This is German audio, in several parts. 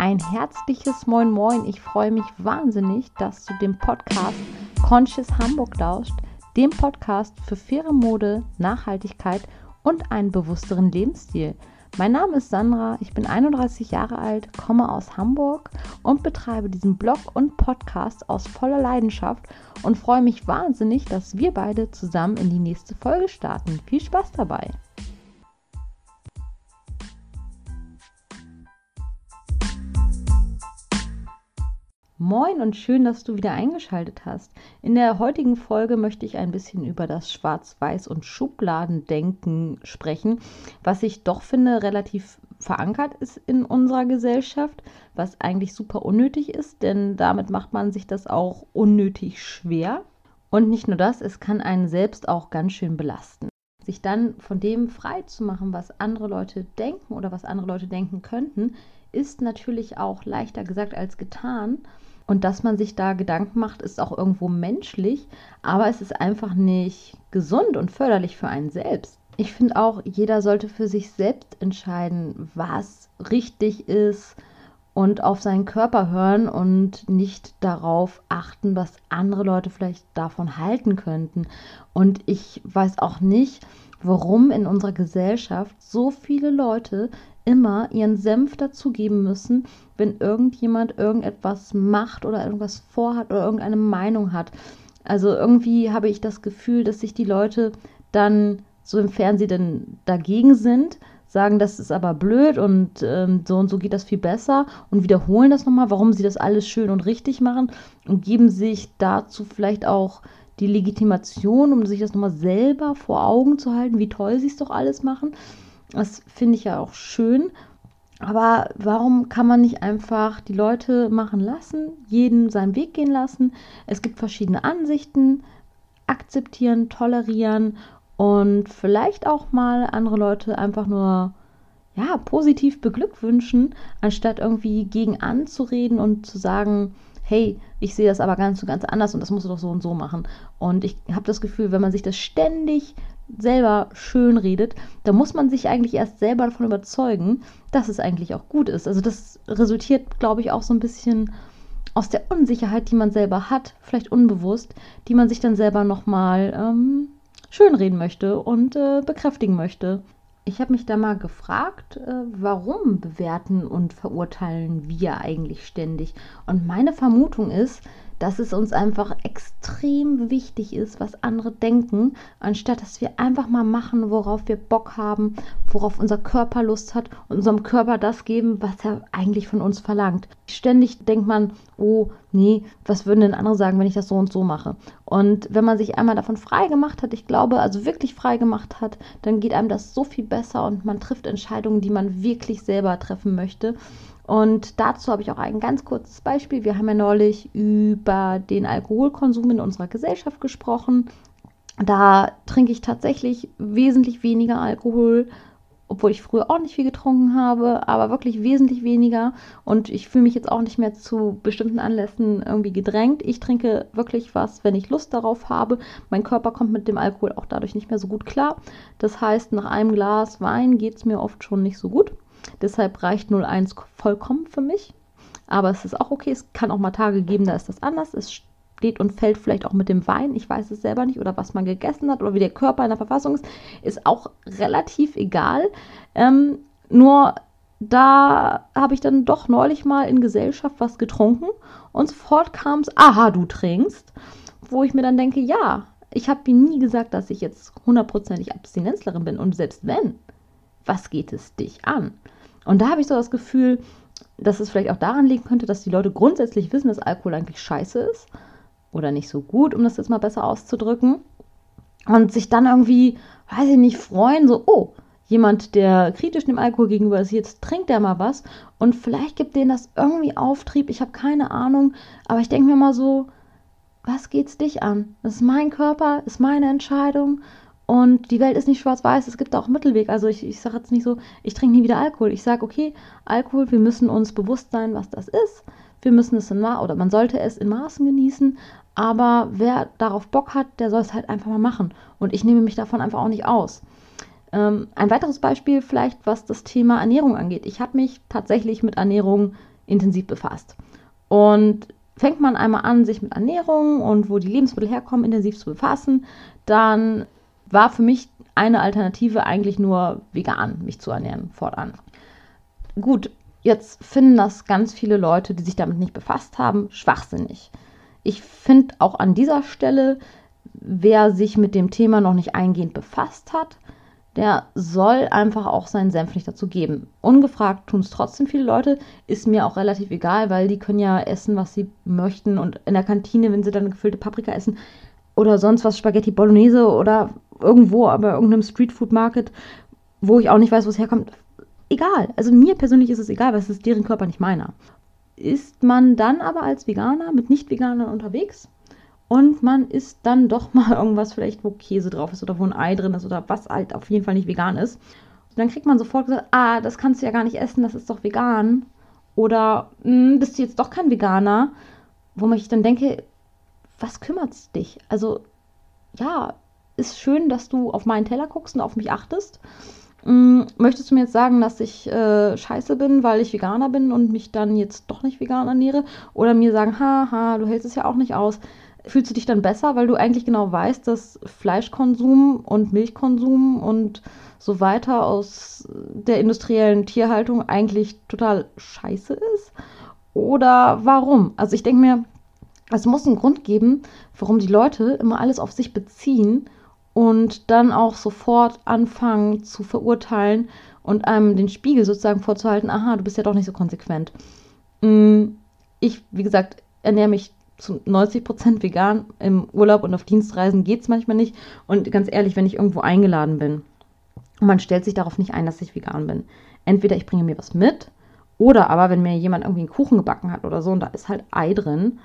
Ein herzliches Moin Moin. Ich freue mich wahnsinnig, dass du dem Podcast Conscious Hamburg lauscht, dem Podcast für faire Mode, Nachhaltigkeit und einen bewussteren Lebensstil. Mein Name ist Sandra, ich bin 31 Jahre alt, komme aus Hamburg und betreibe diesen Blog und Podcast aus voller Leidenschaft und freue mich wahnsinnig, dass wir beide zusammen in die nächste Folge starten. Viel Spaß dabei! Moin und schön, dass du wieder eingeschaltet hast. In der heutigen Folge möchte ich ein bisschen über das Schwarz-Weiß- und Schubladendenken sprechen, was ich doch finde relativ verankert ist in unserer Gesellschaft, was eigentlich super unnötig ist, denn damit macht man sich das auch unnötig schwer. Und nicht nur das, es kann einen selbst auch ganz schön belasten. Sich dann von dem frei zu machen, was andere Leute denken oder was andere Leute denken könnten, ist natürlich auch leichter gesagt als getan. Und dass man sich da Gedanken macht, ist auch irgendwo menschlich, aber es ist einfach nicht gesund und förderlich für einen selbst. Ich finde auch, jeder sollte für sich selbst entscheiden, was richtig ist und auf seinen Körper hören und nicht darauf achten, was andere Leute vielleicht davon halten könnten. Und ich weiß auch nicht, warum in unserer Gesellschaft so viele Leute immer ihren Senf dazugeben müssen, wenn irgendjemand irgendetwas macht oder irgendwas vorhat oder irgendeine Meinung hat. Also irgendwie habe ich das Gefühl, dass sich die Leute dann, so im Fernsehen denn dagegen sind, sagen, das ist aber blöd und ähm, so und so geht das viel besser und wiederholen das nochmal, warum sie das alles schön und richtig machen und geben sich dazu vielleicht auch die Legitimation, um sich das nochmal selber vor Augen zu halten, wie toll sie es doch alles machen. Das finde ich ja auch schön. Aber warum kann man nicht einfach die Leute machen lassen, jeden seinen Weg gehen lassen? Es gibt verschiedene Ansichten, akzeptieren, tolerieren und vielleicht auch mal andere Leute einfach nur ja, positiv beglückwünschen, anstatt irgendwie gegen anzureden und zu sagen, hey, ich sehe das aber ganz, ganz anders und das musst du doch so und so machen. Und ich habe das Gefühl, wenn man sich das ständig selber schön redet, da muss man sich eigentlich erst selber davon überzeugen, dass es eigentlich auch gut ist. Also das resultiert, glaube ich, auch so ein bisschen aus der Unsicherheit, die man selber hat, vielleicht unbewusst, die man sich dann selber nochmal ähm, schönreden möchte und äh, bekräftigen möchte. Ich habe mich da mal gefragt, äh, warum bewerten und verurteilen wir eigentlich ständig? Und meine Vermutung ist, dass es uns einfach extrem wichtig ist, was andere denken, anstatt dass wir einfach mal machen, worauf wir Bock haben, worauf unser Körper Lust hat und unserem Körper das geben, was er eigentlich von uns verlangt. Ständig denkt man, oh nee, was würden denn andere sagen, wenn ich das so und so mache? Und wenn man sich einmal davon frei gemacht hat, ich glaube, also wirklich frei gemacht hat, dann geht einem das so viel besser und man trifft Entscheidungen, die man wirklich selber treffen möchte. Und dazu habe ich auch ein ganz kurzes Beispiel. Wir haben ja neulich über den Alkoholkonsum in unserer Gesellschaft gesprochen. Da trinke ich tatsächlich wesentlich weniger Alkohol, obwohl ich früher auch nicht viel getrunken habe, aber wirklich wesentlich weniger. Und ich fühle mich jetzt auch nicht mehr zu bestimmten Anlässen irgendwie gedrängt. Ich trinke wirklich was, wenn ich Lust darauf habe. Mein Körper kommt mit dem Alkohol auch dadurch nicht mehr so gut klar. Das heißt, nach einem Glas Wein geht es mir oft schon nicht so gut. Deshalb reicht 01 vollkommen für mich. Aber es ist auch okay. Es kann auch mal Tage geben, da ist das anders. Es steht und fällt vielleicht auch mit dem Wein. Ich weiß es selber nicht. Oder was man gegessen hat oder wie der Körper in der Verfassung ist. Ist auch relativ egal. Ähm, nur da habe ich dann doch neulich mal in Gesellschaft was getrunken und sofort kam es, aha, du trinkst. Wo ich mir dann denke, ja, ich habe mir nie gesagt, dass ich jetzt hundertprozentig Abstinenzlerin bin. Und selbst wenn, was geht es dich an? Und da habe ich so das Gefühl, dass es vielleicht auch daran liegen könnte, dass die Leute grundsätzlich wissen, dass Alkohol eigentlich scheiße ist oder nicht so gut, um das jetzt mal besser auszudrücken. Und sich dann irgendwie, weiß ich nicht, freuen, so, oh, jemand, der kritisch dem Alkohol gegenüber ist, jetzt trinkt der mal was und vielleicht gibt denen das irgendwie Auftrieb, ich habe keine Ahnung, aber ich denke mir mal so, was geht's dich an? Das ist mein Körper, ist meine Entscheidung und die Welt ist nicht schwarz-weiß, es gibt auch einen Mittelweg. Also ich, ich sage jetzt nicht so, ich trinke nie wieder Alkohol. Ich sage, okay, Alkohol, wir müssen uns bewusst sein, was das ist. Wir müssen es in Ma oder man sollte es in Maßen genießen. Aber wer darauf Bock hat, der soll es halt einfach mal machen. Und ich nehme mich davon einfach auch nicht aus. Ähm, ein weiteres Beispiel vielleicht, was das Thema Ernährung angeht. Ich habe mich tatsächlich mit Ernährung intensiv befasst. Und fängt man einmal an, sich mit Ernährung und wo die Lebensmittel herkommen, intensiv zu befassen, dann war für mich eine Alternative eigentlich nur vegan, mich zu ernähren, fortan. Gut, jetzt finden das ganz viele Leute, die sich damit nicht befasst haben, schwachsinnig. Ich finde auch an dieser Stelle, wer sich mit dem Thema noch nicht eingehend befasst hat, der soll einfach auch seinen Senf nicht dazu geben. Ungefragt tun es trotzdem viele Leute, ist mir auch relativ egal, weil die können ja essen, was sie möchten und in der Kantine, wenn sie dann gefüllte Paprika essen oder sonst was, Spaghetti Bolognese oder irgendwo, aber irgendeinem Streetfood Market, wo ich auch nicht weiß, wo es herkommt, egal. Also mir persönlich ist es egal, weil es ist deren Körper, nicht meiner. Ist man dann aber als Veganer mit Nicht-Veganern unterwegs, und man isst dann doch mal irgendwas vielleicht, wo Käse drauf ist oder wo ein Ei drin ist oder was halt auf jeden Fall nicht vegan ist. Und dann kriegt man sofort gesagt, ah, das kannst du ja gar nicht essen, das ist doch vegan. Oder hm, bist du jetzt doch kein Veganer? Wo ich dann denke, was kümmert's dich? Also ja, ist schön, dass du auf meinen Teller guckst und auf mich achtest. Hm, möchtest du mir jetzt sagen, dass ich äh, scheiße bin, weil ich Veganer bin und mich dann jetzt doch nicht vegan ernähre? Oder mir sagen, haha, du hältst es ja auch nicht aus fühlst du dich dann besser, weil du eigentlich genau weißt, dass Fleischkonsum und Milchkonsum und so weiter aus der industriellen Tierhaltung eigentlich total scheiße ist? Oder warum? Also ich denke mir, es muss einen Grund geben, warum die Leute immer alles auf sich beziehen und dann auch sofort anfangen zu verurteilen und einem den Spiegel sozusagen vorzuhalten, aha, du bist ja doch nicht so konsequent. Mm, ich, wie gesagt, ernähre mich zu 90 Prozent vegan. Im Urlaub und auf Dienstreisen geht es manchmal nicht. Und ganz ehrlich, wenn ich irgendwo eingeladen bin und man stellt sich darauf nicht ein, dass ich vegan bin. Entweder ich bringe mir was mit oder aber, wenn mir jemand irgendwie einen Kuchen gebacken hat oder so und da ist halt Ei drin,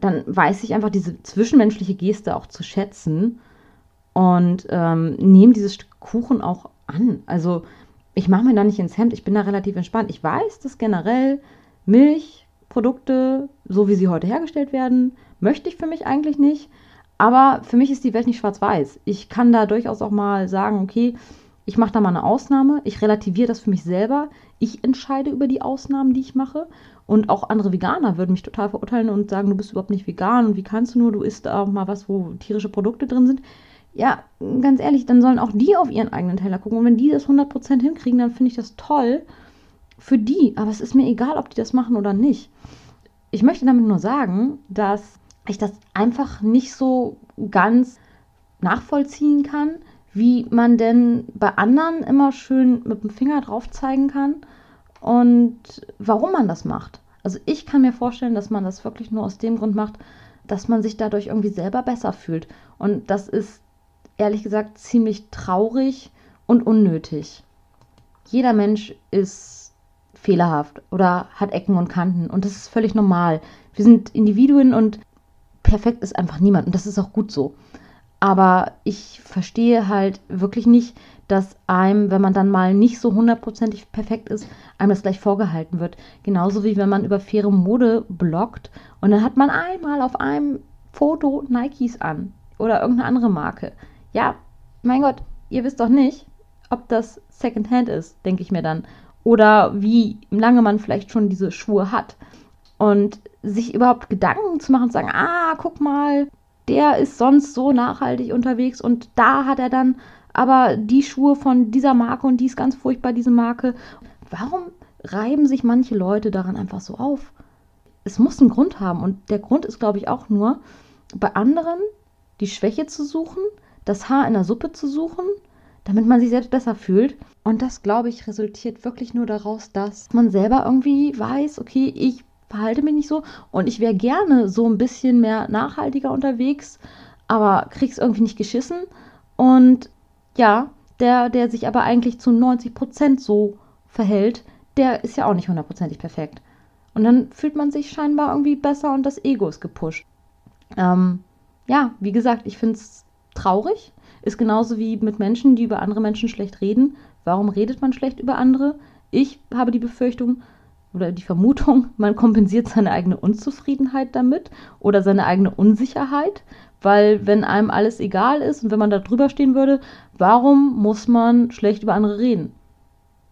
dann weiß ich einfach diese zwischenmenschliche Geste auch zu schätzen und ähm, nehme dieses Stück Kuchen auch an. Also ich mache mir da nicht ins Hemd, ich bin da relativ entspannt. Ich weiß, dass generell Milch, Produkte, so wie sie heute hergestellt werden, möchte ich für mich eigentlich nicht. Aber für mich ist die Welt nicht schwarz-weiß. Ich kann da durchaus auch mal sagen, okay, ich mache da mal eine Ausnahme. Ich relativiere das für mich selber. Ich entscheide über die Ausnahmen, die ich mache. Und auch andere Veganer würden mich total verurteilen und sagen, du bist überhaupt nicht vegan und wie kannst du nur, du isst auch mal was, wo tierische Produkte drin sind. Ja, ganz ehrlich, dann sollen auch die auf ihren eigenen Teller gucken. Und wenn die das 100% hinkriegen, dann finde ich das toll für die. Aber es ist mir egal, ob die das machen oder nicht ich möchte damit nur sagen, dass ich das einfach nicht so ganz nachvollziehen kann, wie man denn bei anderen immer schön mit dem Finger drauf zeigen kann und warum man das macht. Also ich kann mir vorstellen, dass man das wirklich nur aus dem Grund macht, dass man sich dadurch irgendwie selber besser fühlt. Und das ist ehrlich gesagt ziemlich traurig und unnötig. Jeder Mensch ist fehlerhaft oder hat Ecken und Kanten und das ist völlig normal. Wir sind Individuen und perfekt ist einfach niemand und das ist auch gut so. Aber ich verstehe halt wirklich nicht, dass einem, wenn man dann mal nicht so hundertprozentig perfekt ist, einem das gleich vorgehalten wird. Genauso wie wenn man über faire Mode bloggt und dann hat man einmal auf einem Foto Nikes an oder irgendeine andere Marke. Ja, mein Gott, ihr wisst doch nicht, ob das Secondhand ist, denke ich mir dann oder wie lange man vielleicht schon diese Schuhe hat. Und sich überhaupt Gedanken zu machen und sagen, ah, guck mal, der ist sonst so nachhaltig unterwegs und da hat er dann aber die Schuhe von dieser Marke und die ist ganz furchtbar, diese Marke. Warum reiben sich manche Leute daran einfach so auf? Es muss einen Grund haben und der Grund ist, glaube ich, auch nur, bei anderen die Schwäche zu suchen, das Haar in der Suppe zu suchen damit man sich selbst besser fühlt. Und das, glaube ich, resultiert wirklich nur daraus, dass man selber irgendwie weiß, okay, ich verhalte mich nicht so und ich wäre gerne so ein bisschen mehr nachhaltiger unterwegs, aber krieg's irgendwie nicht geschissen. Und ja, der, der sich aber eigentlich zu 90 Prozent so verhält, der ist ja auch nicht hundertprozentig perfekt. Und dann fühlt man sich scheinbar irgendwie besser und das Ego ist gepusht. Ähm, ja, wie gesagt, ich finde es traurig, ist genauso wie mit Menschen, die über andere Menschen schlecht reden. Warum redet man schlecht über andere? Ich habe die Befürchtung oder die Vermutung, man kompensiert seine eigene Unzufriedenheit damit oder seine eigene Unsicherheit, weil wenn einem alles egal ist und wenn man da drüber stehen würde, warum muss man schlecht über andere reden?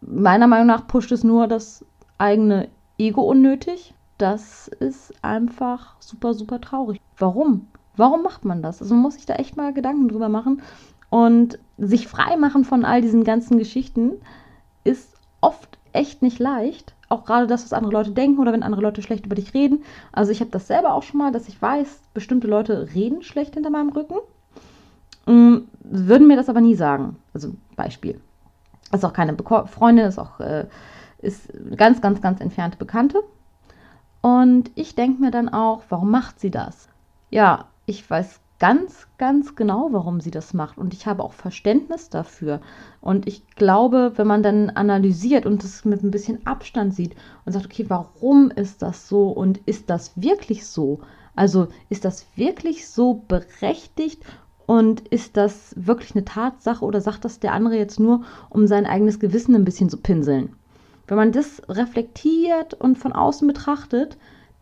Meiner Meinung nach pusht es nur das eigene Ego unnötig. Das ist einfach super, super traurig. Warum? Warum macht man das? Also man muss sich da echt mal Gedanken drüber machen. Und sich frei machen von all diesen ganzen Geschichten ist oft echt nicht leicht. Auch gerade das, was andere Leute denken oder wenn andere Leute schlecht über dich reden. Also ich habe das selber auch schon mal, dass ich weiß, bestimmte Leute reden schlecht hinter meinem Rücken. Ähm, würden mir das aber nie sagen. Also Beispiel. Ist auch keine Beko Freundin, ist auch äh, ist ganz, ganz, ganz entfernte Bekannte. Und ich denke mir dann auch, warum macht sie das? Ja, ich weiß ganz, ganz genau, warum sie das macht. Und ich habe auch Verständnis dafür. Und ich glaube, wenn man dann analysiert und es mit ein bisschen Abstand sieht und sagt, okay, warum ist das so und ist das wirklich so? Also ist das wirklich so berechtigt und ist das wirklich eine Tatsache oder sagt das der andere jetzt nur, um sein eigenes Gewissen ein bisschen zu pinseln? Wenn man das reflektiert und von außen betrachtet,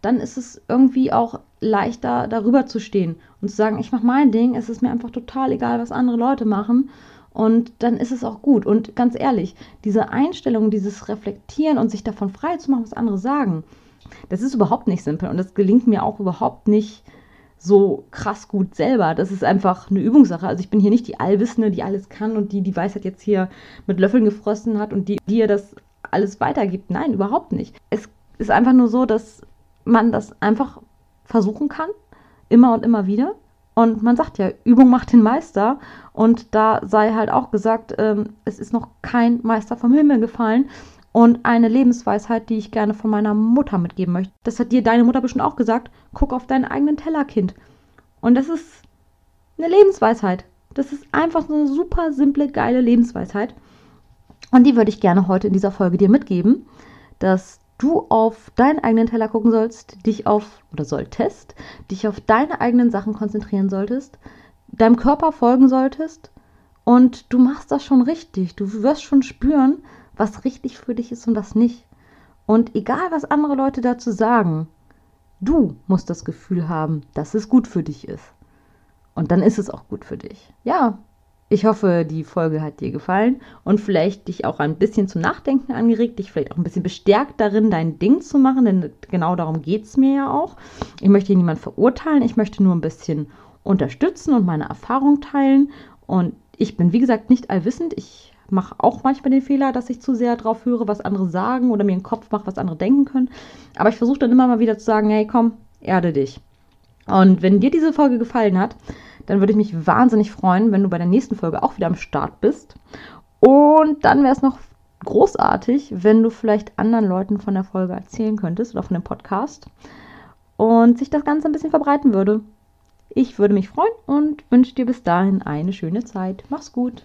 dann ist es irgendwie auch leichter, darüber zu stehen und zu sagen, ich mache mein Ding, es ist mir einfach total egal, was andere Leute machen. Und dann ist es auch gut. Und ganz ehrlich, diese Einstellung, dieses Reflektieren und sich davon frei zu machen, was andere sagen, das ist überhaupt nicht simpel. Und das gelingt mir auch überhaupt nicht so krass gut selber. Das ist einfach eine Übungssache. Also ich bin hier nicht die Allwissende, die alles kann und die die Weisheit jetzt hier mit Löffeln gefrossen hat und die dir das alles weitergibt. Nein, überhaupt nicht. Es ist einfach nur so, dass man das einfach versuchen kann, immer und immer wieder. Und man sagt ja, Übung macht den Meister. Und da sei halt auch gesagt, ähm, es ist noch kein Meister vom Himmel gefallen. Und eine Lebensweisheit, die ich gerne von meiner Mutter mitgeben möchte. Das hat dir deine Mutter bestimmt auch gesagt. Guck auf deinen eigenen Tellerkind. Und das ist eine Lebensweisheit. Das ist einfach so eine super simple, geile Lebensweisheit. Und die würde ich gerne heute in dieser Folge dir mitgeben, dass du auf deinen eigenen Teller gucken sollst, dich auf oder solltest, dich auf deine eigenen Sachen konzentrieren solltest, deinem Körper folgen solltest und du machst das schon richtig. Du wirst schon spüren, was richtig für dich ist und was nicht. Und egal, was andere Leute dazu sagen, du musst das Gefühl haben, dass es gut für dich ist. Und dann ist es auch gut für dich. Ja, ich hoffe, die Folge hat dir gefallen und vielleicht dich auch ein bisschen zum Nachdenken angeregt, dich vielleicht auch ein bisschen bestärkt darin, dein Ding zu machen, denn genau darum geht es mir ja auch. Ich möchte hier niemanden verurteilen, ich möchte nur ein bisschen unterstützen und meine Erfahrung teilen. Und ich bin, wie gesagt, nicht allwissend. Ich mache auch manchmal den Fehler, dass ich zu sehr drauf höre, was andere sagen oder mir einen Kopf mache, was andere denken können. Aber ich versuche dann immer mal wieder zu sagen, hey, komm, erde dich. Und wenn dir diese Folge gefallen hat, dann würde ich mich wahnsinnig freuen, wenn du bei der nächsten Folge auch wieder am Start bist. Und dann wäre es noch großartig, wenn du vielleicht anderen Leuten von der Folge erzählen könntest oder von dem Podcast und sich das Ganze ein bisschen verbreiten würde. Ich würde mich freuen und wünsche dir bis dahin eine schöne Zeit. Mach's gut.